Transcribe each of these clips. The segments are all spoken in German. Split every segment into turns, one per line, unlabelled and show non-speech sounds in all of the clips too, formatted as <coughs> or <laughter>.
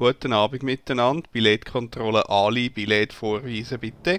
Guten Abend miteinander. Billetkontrolle Ali, Billett vorweisen bitte.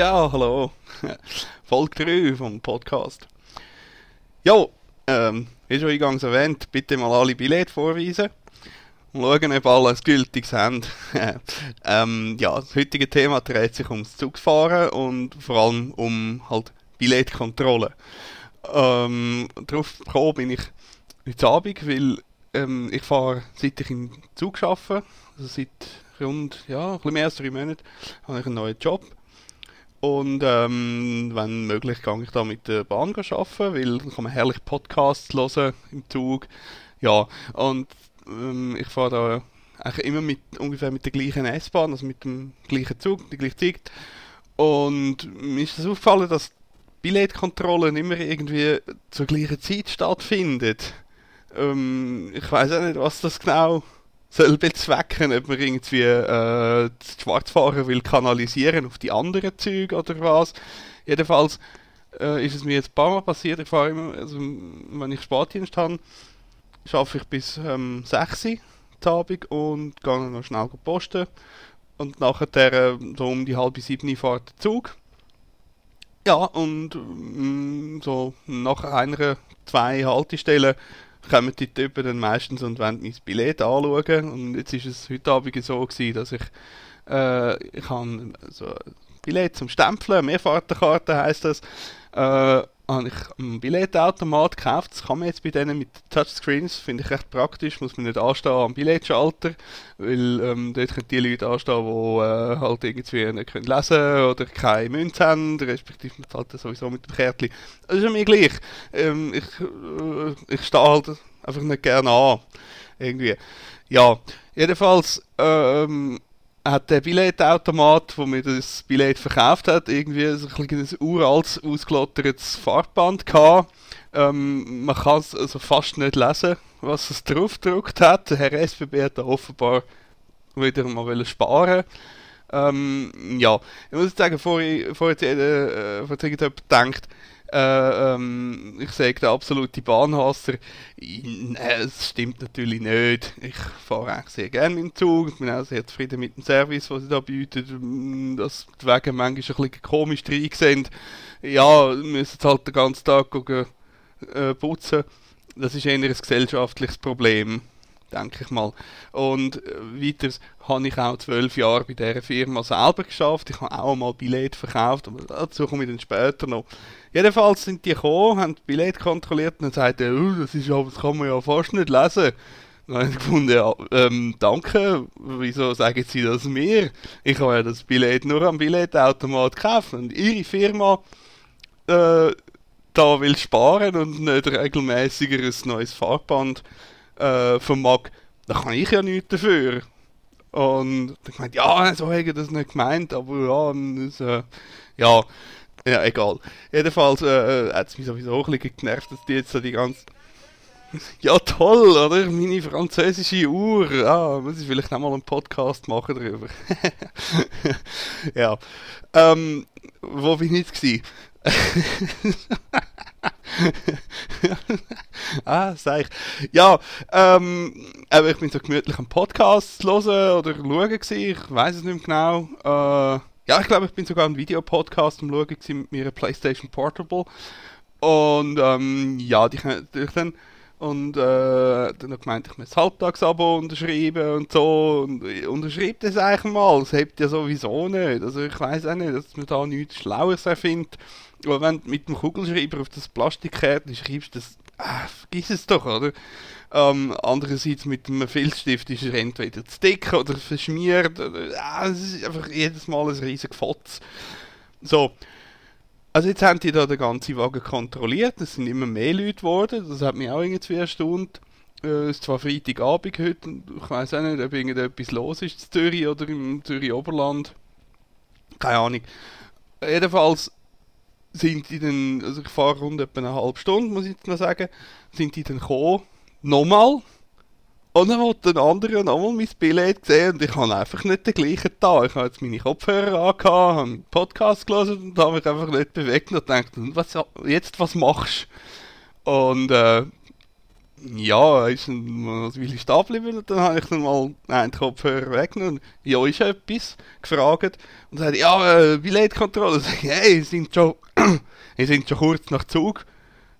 Ja, hallo. <laughs> Folge 3 vom Podcast. Ja, ähm, wie schon eingangs erwähnt, bitte mal alle Billette vorweisen und schauen, ob alle ein gültiges <laughs> haben. ähm, ja, das heutige Thema dreht sich ums Zugfahren und vor allem um halt Billettkontrolle. Ähm, darauf gekommen bin ich heute Abend, weil ähm, ich fahre, seit ich im Zug arbeite, also seit rund, ja, ein bisschen mehr als drei Monaten, habe ich einen neuen Job. Und ähm, wenn möglich, gehe ich da mit der Bahn arbeiten, weil dann kann man herrlich Podcasts hören im Zug. Ja, und ähm, ich fahre da eigentlich immer mit, ungefähr mit der gleichen S-Bahn, also mit dem gleichen Zug, die gleiche Zeit. Und mir ist das aufgefallen, dass Billetkontrollen immer irgendwie zur gleichen Zeit stattfindet. Ähm, ich weiß auch nicht, was das genau soll bezwecken, ob man irgendwie äh, die Schwarzfahrer will kanalisieren auf die anderen Züge oder was. Jedenfalls äh, ist es mir jetzt ein paar Mal passiert, ich fahre immer, also wenn ich Spätdienst habe, schaffe ich bis ähm, 6 Uhr Abend und gehe noch schnell posten und nachher äh, so um die halbe sieben fährt der Zug. Ja, und mm, so nach einer, zwei Haltestellen kommen die Typen dann meistens und wollen mein Billett anschauen. Und jetzt ist es heute Abend so gewesen, dass ich, äh, ich so ein Billett zum Stempeln, Mehrfahrtenkarte heisst das, äh, habe ich einen Billetautomat gekauft. Das kann man jetzt bei denen mit Touchscreens, finde ich recht praktisch, muss man nicht anstehen am Billetschalter, weil ähm, dort können die Leute anstehen, die äh, halt irgendwie nicht können lesen oder keine Münze haben, respektive man zahlt sowieso mit dem Kärtchen. Das ist ja mir gleich. Ähm, ich, äh, ich stehe halt einfach nicht gerne an. Irgendwie. Ja, jedenfalls ähm, hat der Billetautomat, wo mir das Billett verkauft hat, irgendwie so ein kleines uraltes, ausgelottertes Farbband gehabt. Ähm, man kann es also fast nicht lesen, was es drauf gedruckt hat. Der Herr SBB hat da offenbar wieder mal sparen ähm, ja, ich muss sagen, bevor, ich, äh, jetzt irgendjemand denkt, äh, ähm, ich sage der absolute Bahnhasser. Nein, es stimmt natürlich nicht. Ich fahre eigentlich sehr gerne mit dem Zug. Ich bin auch sehr zufrieden mit dem Service, was sie da bieten. Dass die Wege manchmal ein bisschen komisch drin sind. Ja, müssen halt den ganzen Tag gucken, äh, putzen. Das ist eher ein gesellschaftliches Problem denke ich mal. Und äh, weiters habe ich auch zwölf Jahre bei dieser Firma selber geschafft. Ich habe auch mal Billett verkauft, aber dazu komme ich dann später noch. Jedenfalls sind die gekommen, haben das Billett kontrolliert und dann sagten, oh, das, ist, das kann man ja fast nicht lesen. Dann habe ich gefunden, ja, ähm, danke, wieso sagen Sie das mir? Ich habe ja das Billett nur am Billettautomat gekauft und Ihre Firma äh, da will sparen und nicht regelmäßiger ein neues Farbband äh, vermag, da kann ich ja nichts dafür. Und dann gemeint, ja, so hätte ich das nicht gemeint, aber ja, das, äh, ja, ja, egal. Jedenfalls äh, äh hat es mich sowieso ein bisschen genervt, dass die jetzt so die ganze... Ja, toll, oder? Meine französische Uhr. Ah, muss ich vielleicht auch mal einen Podcast machen darüber. <laughs> ja. Ähm, wo bin ich jetzt? <laughs> <laughs> ah, sag ich. Ja, ähm, aber ich bin so gemütlich am Podcast hören oder schauen gewesen. Ich weiß es nicht mehr genau. Äh, ja, ich glaube, ich bin sogar einen Videopodcast am schauen gewesen mit meiner PlayStation Portable. Und ähm, ja, die natürlich dann und äh, dann hat gemeint, ich muss das Halbtagsabo unterschreiben und so. Und unterschreibt das eigentlich mal. Das hebt ja sowieso nicht. Also ich weiß auch nicht, dass man da nichts Schlaues erfindet. Aber wenn du mit dem Kugelschreiber auf das Plastikkärtchen schreibst, das, ah, vergiss es doch, oder? Ähm, andererseits mit einem Filzstift ist er entweder zu dick oder verschmiert. Oder, ah, es ist einfach jedes Mal ein riesiger Fotz. So, also jetzt haben die da den ganzen Wagen kontrolliert, es sind immer mehr Leute geworden, das hat mich auch irgendwie erstaunt. Äh, es ist zwar Freitagabend heute, ich weiß auch nicht, ob irgendetwas los ist in Zürich oder im Zürich Oberland. Keine Ahnung. Jedenfalls sind die dann, also ich fahre rund etwa eine halbe Stunde, muss ich jetzt mal sagen, sind die dann gekommen, nochmal, und dann wollte ein anderer nochmal mein Billett gesehen und ich habe einfach nicht den gleichen da. Ich habe jetzt meine Kopfhörer angehabt, habe einen Podcast gelesen und habe mich einfach nicht bewegt und gedacht, was, jetzt was machst du? Und äh, ja, ist ein, was will ich da bleiben? Und dann habe ich dann mal einen Kopfhörer weggenommen. Ja, ist etwas gefragt. Und sagte, ja, äh, Billettkontrolle. Sag ich, hey, sind schon, <clears throat> wir sind schon kurz nach Zug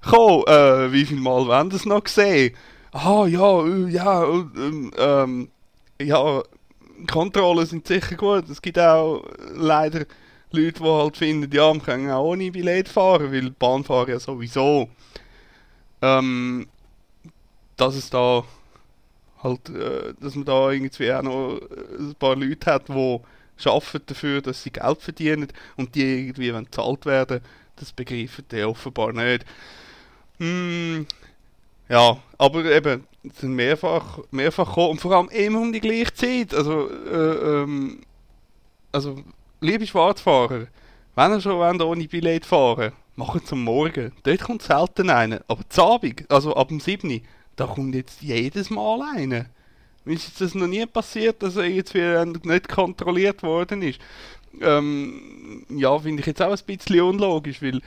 gekommen. Äh, wie viel Mal wollen das noch gesehen? Ah ja, äh, ja, ähm, ähm, ja, Kontrollen sind sicher gut. Es gibt auch leider Leute, die halt finden, ja, wir können auch ohne Billett fahren, weil Bahnfahren ja sowieso. Ähm, dass es da halt, äh, dass man da irgendwie auch noch ein paar Leute hat, die arbeiten dafür, dass sie Geld verdienen und die irgendwie wenn bezahlt werden, das begreifen die offenbar nicht. Hm, ja, aber eben, sind mehrfach, mehrfach gekommen und vor allem immer um die gleiche Zeit. Also, äh, ähm, also, liebe Schwarzfahrer, wenn ihr schon wollt, ohne Billett fahren macht es am Morgen. Dort kommt selten einer. Aber zu Abend, also ab dem 7. da kommt jetzt jedes Mal einer. Mir ist das noch nie passiert, dass er jetzt wieder nicht kontrolliert worden ist. Ähm, ja, finde ich jetzt auch ein bisschen unlogisch, weil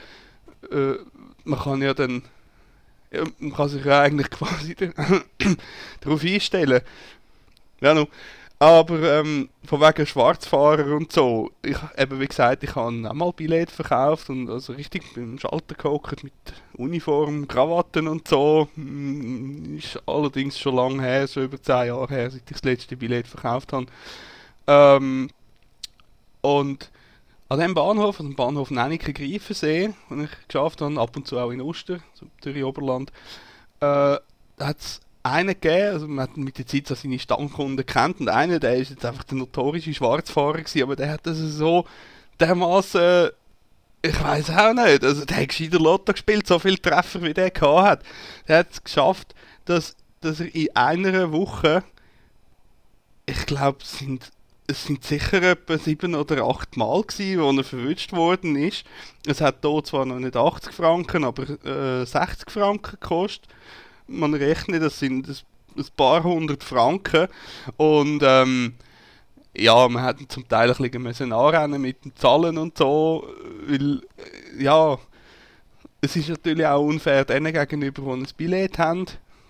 äh, man kann ja dann man kann sich ja eigentlich <laughs> quasi <coughs> darauf einstellen. Ja, no. Aber ähm, von wegen Schwarzfahrer und so, ich eben wie gesagt, ich habe auch mal Billett verkauft und also richtig beim Schalter gehockt mit Uniform, Krawatten und so. Mm, ist allerdings schon lange her, so über 10 Jahre her, seit ich das letzte Billett verkauft habe. Ähm, und an dem Bahnhof, an dem Bahnhof Nennike-Greifensee, den ich geschafft habe, ab und zu auch in Oster, so Zürich-Oberland, äh, hat es einen gegeben, also man hat mit der Zeit so seine Stammkunden kennt und einer, der ist jetzt einfach der notorische Schwarzfahrer gewesen, aber der hat das so dermaßen ich weiß auch nicht, also der hat gescheiter Lotto gespielt, so viele Treffer wie der gehabt hat. Der hat es geschafft, dass, dass er in einer Woche, ich glaube, sind, es sind sicher etwa sieben oder acht Mal gewesen, wo er verwünscht worden ist. Es hat hier zwar noch nicht 80 Franken, aber äh, 60 Franken gekostet. Man rechnet, das sind ein, paar hundert Franken und ähm, ja, man hat zum Teil ein bisschen müssen anrennen mit den Zahlen und so, weil, äh, ja, es ist natürlich auch unfair denen gegenüber, die ein Billett haben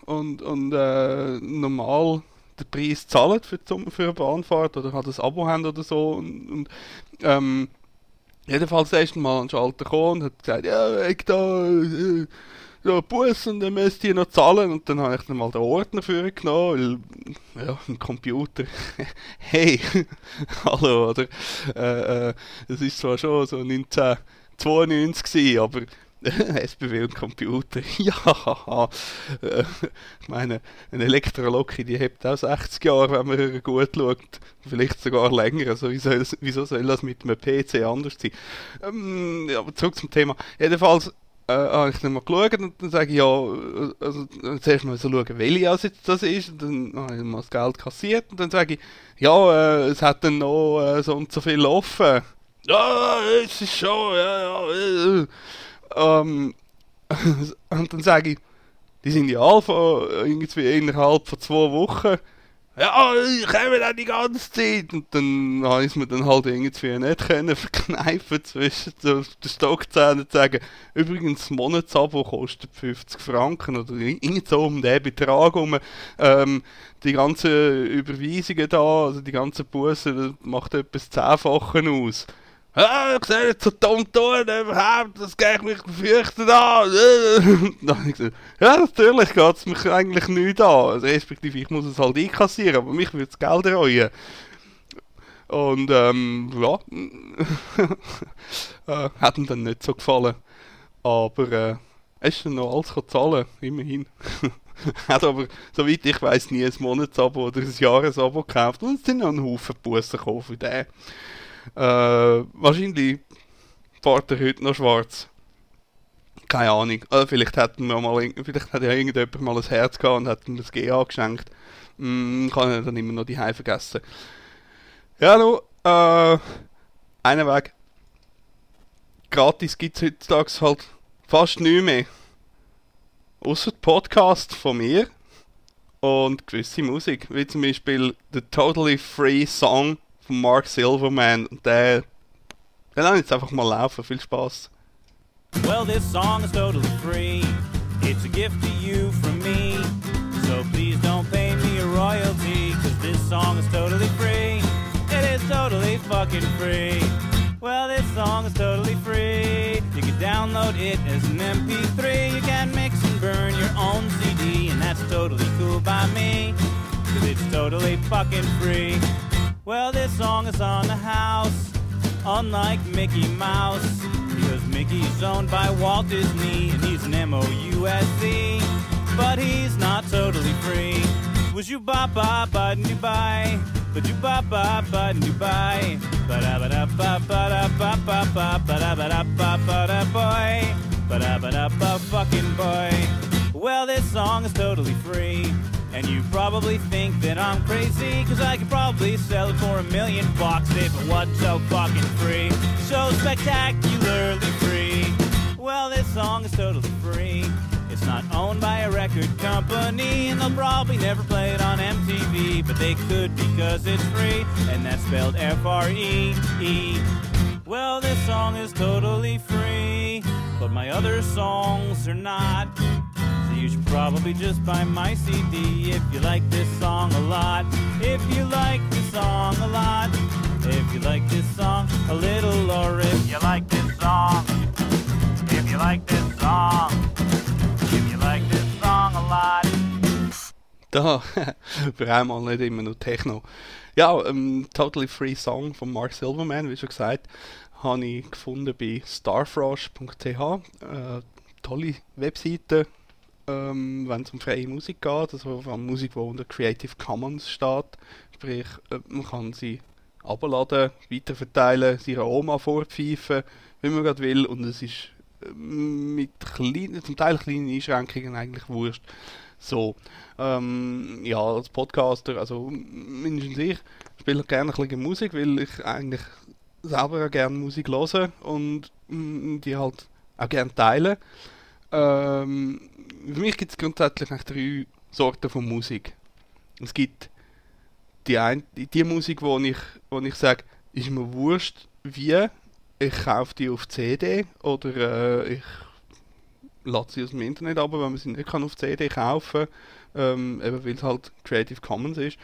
und, und äh, normal den Preis zahlen für, die, für eine Bahnfahrt oder halt ein Abo haben oder so und, und ähm, jedenfalls ist Mal ein Schalter gekommen und hat gesagt, ja, ich da äh, ja, Bus und dann müsst ihr noch zahlen. Und dann habe ich dann mal den Ordner für genommen, weil, ja, ein Computer, <laughs> hey, <laughs> hallo, oder? Äh, äh, das ist zwar schon so 1992 gewesen, aber <laughs> SBW und Computer, <laughs> ja, äh, ich meine, eine Elektroloki, die hebt auch 60 Jahre, wenn man gut schaut, vielleicht sogar länger, also wieso, wieso soll das mit einem PC anders sein? Ähm, aber zurück zum Thema, jedenfalls, äh, habe ich dann mal geschaut und dann sage ich, ja, also zuerst mal so schauen, welche also jetzt das ist, und dann habe ich mal das Geld kassiert und dann sage ich, ja, äh, es hat dann noch äh, so und so viel offen. Ja, es ist schon, ja, ja. Äh, ähm, <laughs> und dann sage ich, die sind ja alle von, irgendwie innerhalb von zwei Wochen ja, ich komme dann die ganze Zeit. Und dann habe ich mir dann halt irgendwie nicht können <laughs> verkneifen zwischen den Stockzähnen und sagen, übrigens, das Monatsabo kostet 50 Franken oder irgend so um den Betrag um. Ähm, die ganzen Überweisungen da, also die ganzen Bussen, macht etwas Zehnfachen aus. Ja, ich sehe nicht so dumm tun, überhaupt, das geht mich fürchten an. <laughs> dann habe ich gesagt, ja, natürlich geht es mich eigentlich nicht an. Also, respektive, ich muss es halt einkassieren, aber mich würde das Geld reuen. Und, ähm, ja, <laughs> äh, hat ihm dann nicht so gefallen. Aber, äh, er ist dann noch alles zahlen, immerhin. <laughs> hat aber, soweit ich weiß, nie ein Monatsabo oder ein Jahresabo gekauft. Und es sind noch ein Haufen Bussen gekommen für den. Äh, wahrscheinlich fährt er heute noch schwarz. Keine Ahnung. Also vielleicht hätten wir mal, vielleicht hat ja irgendjemand mal ein Herz gehabt und hat ihm das GA geschenkt. Mm, kann er dann immer noch die Hause vergessen. Ja, nu, äh, einen Weg. Gratis gibt es heutzutage halt fast nichts mehr. Außer Podcast von mir und gewisse Musik, wie zum Beispiel The Totally Free Song von Mark Silverman. Der, den jetzt einfach mal laufen. Viel Spaß.
Well, this song is totally free. It's a gift to you from me. So please don't pay me a royalty, cause this song is totally free. It is totally fucking free. Well, this song is totally free. You can download it as an MP3. You can mix and burn your own CD, and that's totally cool by me. Cause it's totally fucking free. Well, this song is on the house, unlike Mickey Mouse. Because Mickey's owned by Walt Disney, and he's an M-O-U-S-E. But he's not totally free. Was you ba ba ba buy? But you ba ba ba buy? Ba da ba da ba ba da ba ba ba ba da ba da ba ba da boy. Ba da ba da ba fucking boy. Well, this song is totally free. And you probably think that I'm crazy, cause I could probably sell it for a million bucks if it wasn't so fucking free. So spectacularly free. Well, this song is totally free. It's not owned by a record company, and they'll probably never play it on MTV, but they could because it's free, and that's spelled F R E E. Well, this song is totally free, but my other songs are not. You should probably just buy my CD if you like this song a lot. If you like this song a lot. If you like this song a little, or if you like this song. If you like this song. If you like this song a lot.
Da, für einmal nicht immer nur Techno. Ja, ähm, Totally Free Song von Mark Silverman, wie schon gesagt, habe ich gefunden bei starfrosh.ch. Äh, eh, tolle Webseite, ähm, wenn es um freie Musik geht, also vor allem Musik, die unter Creative Commons steht. Sprich, äh, man kann sie abladen, weiterverteilen, sie ihrer Oma vorpfeifen, wie man gerade will. Und es ist äh, mit kleinen, zum Teil kleinen Einschränkungen eigentlich wurscht. So, ähm, ja, als Podcaster, also mindestens ich, spiele gerne ein bisschen Musik, weil ich eigentlich selber auch gerne Musik höre und mm, die halt auch gerne teile. Ähm, für mich gibt es grundsätzlich eigentlich drei Sorten von Musik. Es gibt die, ein, die, Musik, wo ich, wo ich sage, ist mir wurscht, wie, ich kaufe die auf CD oder äh, ich lade sie aus dem Internet ab, wenn man sie nicht kann auf CD kaufen ähm, eben weil es halt Creative Commons ist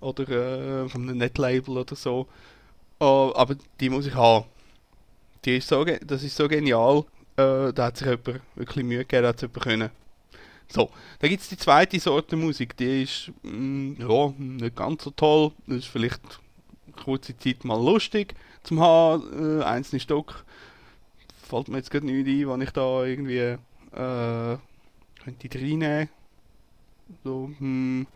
oder äh, von einem Netlabel oder so. Uh, aber die muss ich haben. Die ist so, das ist so genial, äh, da hat sich jemand wirklich Mühe gegeben, da hat es jemand können. So, dann gibt es die zweite Sorte Musik, die ist mm, ja, nicht ganz so toll, das ist vielleicht kurze Zeit mal lustig zum haben, äh, einzelne Stück. Fällt mir jetzt gerade nicht ein, wann ich da irgendwie äh, könnte reinnehmen. So, hm,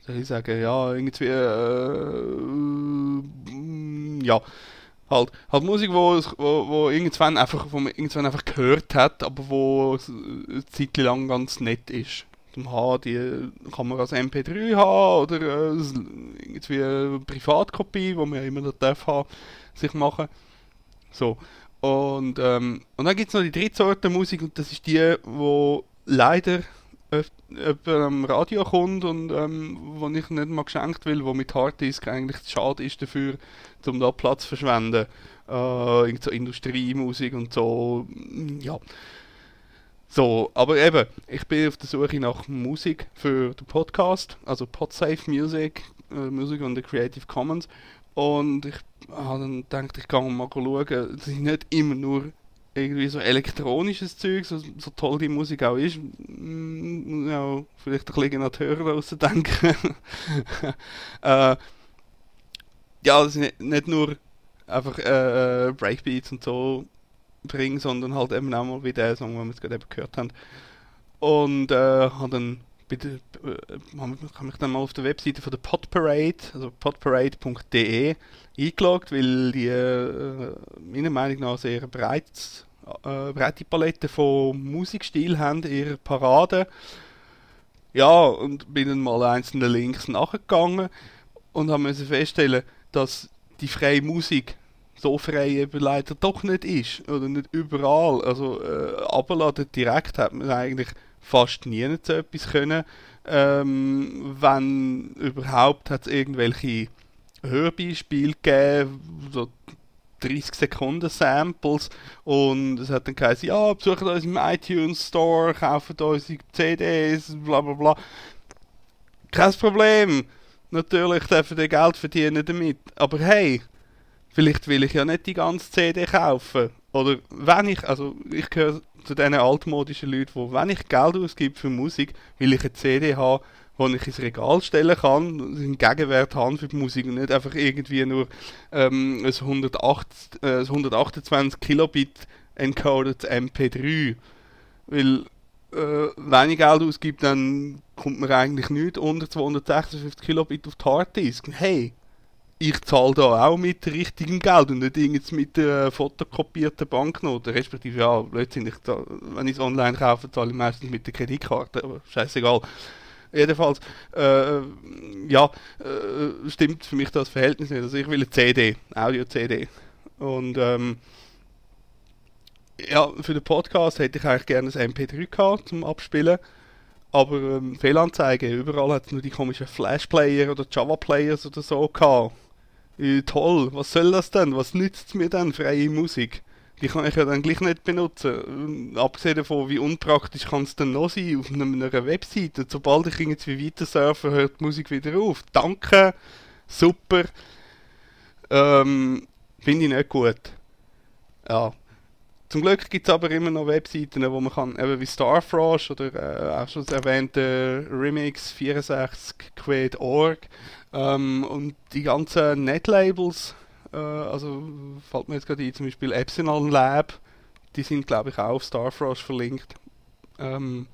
soll ich sagen, ja, irgendwie, äh, mm, ja, halt, halt Musik, wo, wo, wo irgendwann einfach, wo man irgendwann einfach gehört hat, aber wo eine Zeit lang ganz nett ist. Zum Haben, die kann man als MP3 haben oder äh, irgendwie eine Privatkopie, wo man ja immer noch darf haben, sich machen. So. Und, ähm, und dann gibt es noch die dritte Sorte Musik und das ist die, wo leider jemand am Radio kommt und ähm, wo ich nicht mal geschenkt will, wo mit Harddisk eigentlich zu schade ist dafür, um da Platz zu verschwenden. Äh, so Industriemusik und so, mm, ja. So, aber eben, ich bin auf der Suche nach Musik für den Podcast, also Podsafe Music, äh, Musik und the Creative Commons. Und ich habe dann gedacht, ich kann mal schauen, es ist nicht immer nur irgendwie so elektronisches Zeug, so, so toll die Musik auch ist, mm, ja, vielleicht ein bisschen an die Hörer ausdenken. <laughs> äh, ja, das ist nicht, nicht nur einfach äh, äh, Breakbeats und so bringen, sondern halt eben auch mal wie der Song, den wir jetzt gerade eben gehört haben. Und äh, habe dann bitte, äh, mich- habe mich dann mal auf der Webseite von der Podparade, also podparade.de eingeloggt, weil die äh, meiner Meinung nach sehr breites, äh, breite Palette von Musikstil haben in ihrer Parade. Ja, und bin dann mal einzelne Links nachgegangen und habe müssen feststellen, dass die freie Musik so frei eben leider doch nicht ist oder nicht überall. Also äh, abladen direkt hat man eigentlich fast nie so etwas können. Ähm, wenn überhaupt hat es irgendwelche Hörbeispiele gegeben, so 30 Sekunden Samples und es hat dann geheißen, ja, besucht uns im iTunes Store, kauft unsere CDs, bla bla bla. Kein Problem. Natürlich dürfen die Geld verdienen damit. Aber hey, vielleicht will ich ja nicht die ganze CD kaufen. Oder wenn ich, also ich gehöre zu diesen altmodischen Leuten, wo wenn ich Geld ausgebe für Musik, will ich eine CD haben, die ich ins Regal stellen kann, einen Gegenwert haben für die Musik und nicht einfach irgendwie nur ähm, ein, 108, äh, ein 128 Kilobit encodedes MP3. Weil äh, wenn ich Geld ausgebe, dann kommt mir eigentlich nichts unter 256 Kilobit auf die Harddisk. Hey, ich zahle da auch mit richtigem Geld und nicht mit der fotokopierten Banknote. Respektive, ja, letztendlich, wenn ich es online kaufe, zahle ich meistens mit der Kreditkarte, aber scheißegal. Jedenfalls, äh, ja, äh, stimmt für mich das Verhältnis nicht. Also ich will eine CD, Audio-CD. Und ähm, ja, für den Podcast hätte ich eigentlich gerne ein MP3 gehabt zum Abspielen. Aber ähm, Fehlanzeige, überall hat es nur die komischen Flash-Player oder Java-Players oder so gehabt. Äh, toll, was soll das denn? Was nützt mir denn, freie Musik? Die kann ich ja dann gleich nicht benutzen. Abgesehen davon, wie unpraktisch kann es denn noch sein auf einer, Webseite. Sobald ich irgendwie weiter surfe, hört die Musik wieder auf. Danke, super. Ähm, Finde ich nicht gut. Ja. Zum Glück gibt es aber immer noch Webseiten, wo man kann, eben wie Starfrosh oder äh, auch schon erwähnte Remix64 Quid.org ähm, und die ganzen Netlabels, Äh, also fällt mir jetzt gerade ein, zum Beispiel Epsilon Lab. Die sind, glaube ich, auch auf Starfrost verlinkt. Ähm,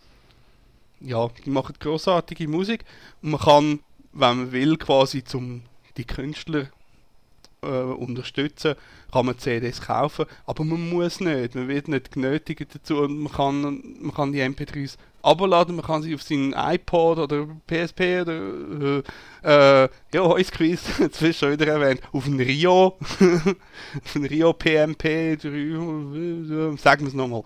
ja, die machen großartige Musik. Und man kann, wenn man will, quasi zum die Künstler äh, unterstützen, kann man CDs kaufen, aber man muss nicht, man wird nicht genötigt dazu und man kann, man kann die MP3s abladen, man kann sie auf seinen iPod oder PSP oder äh, äh, ja, Voice Quiz, <laughs> jetzt wirst du schon wieder erwähnt, auf den Rio, <laughs> auf den Rio PMP, 3, sagen wir es nochmal,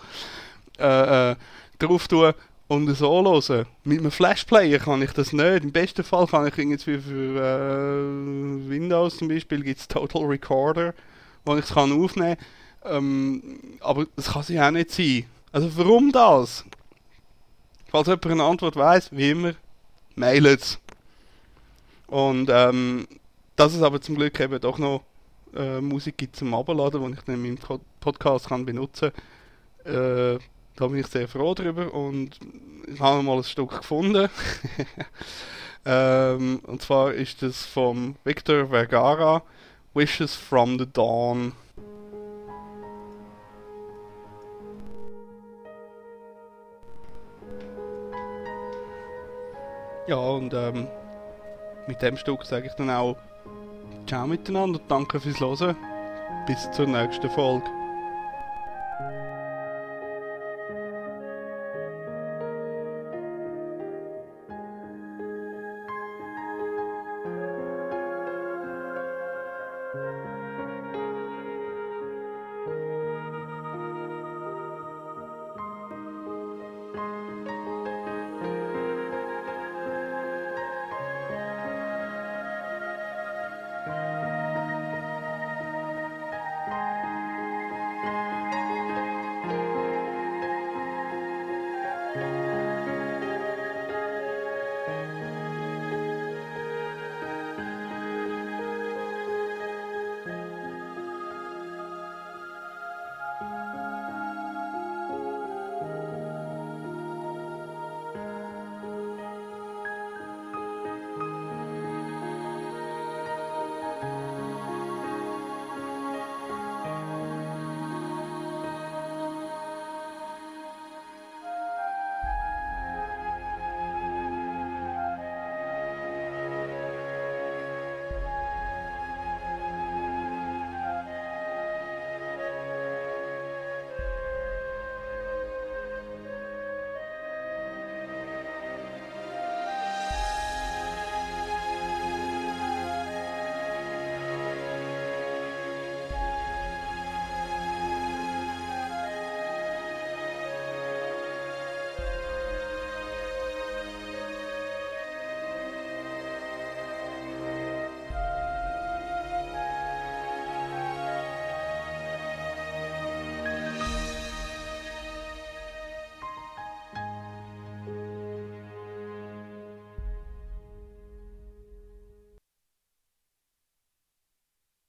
äh, äh, drauf tun und so hören. Mit einem Flashplayer kann ich das nicht. Im besten Fall kann ich irgendwie für äh, Windows zum Beispiel gibt es Total Recorder, wo ich es aufnehmen kann. Ähm, aber das kann sich auch nicht sein. Also warum das? Falls jemand eine Antwort weiß, wie immer, mailet Und ähm, dass es aber zum Glück eben doch noch äh, Musik gibt zum Abladen, die ich dann in meinem Podcast kann benutzen kann, äh, da bin ich sehr froh drüber und ich habe mal ein Stück gefunden. <laughs> ähm, und zwar ist das vom Victor Vergara, Wishes from the Dawn. Ja, und ähm, mit dem Stück sage ich dann auch Ciao miteinander, danke fürs Hören. Bis zur nächsten Folge.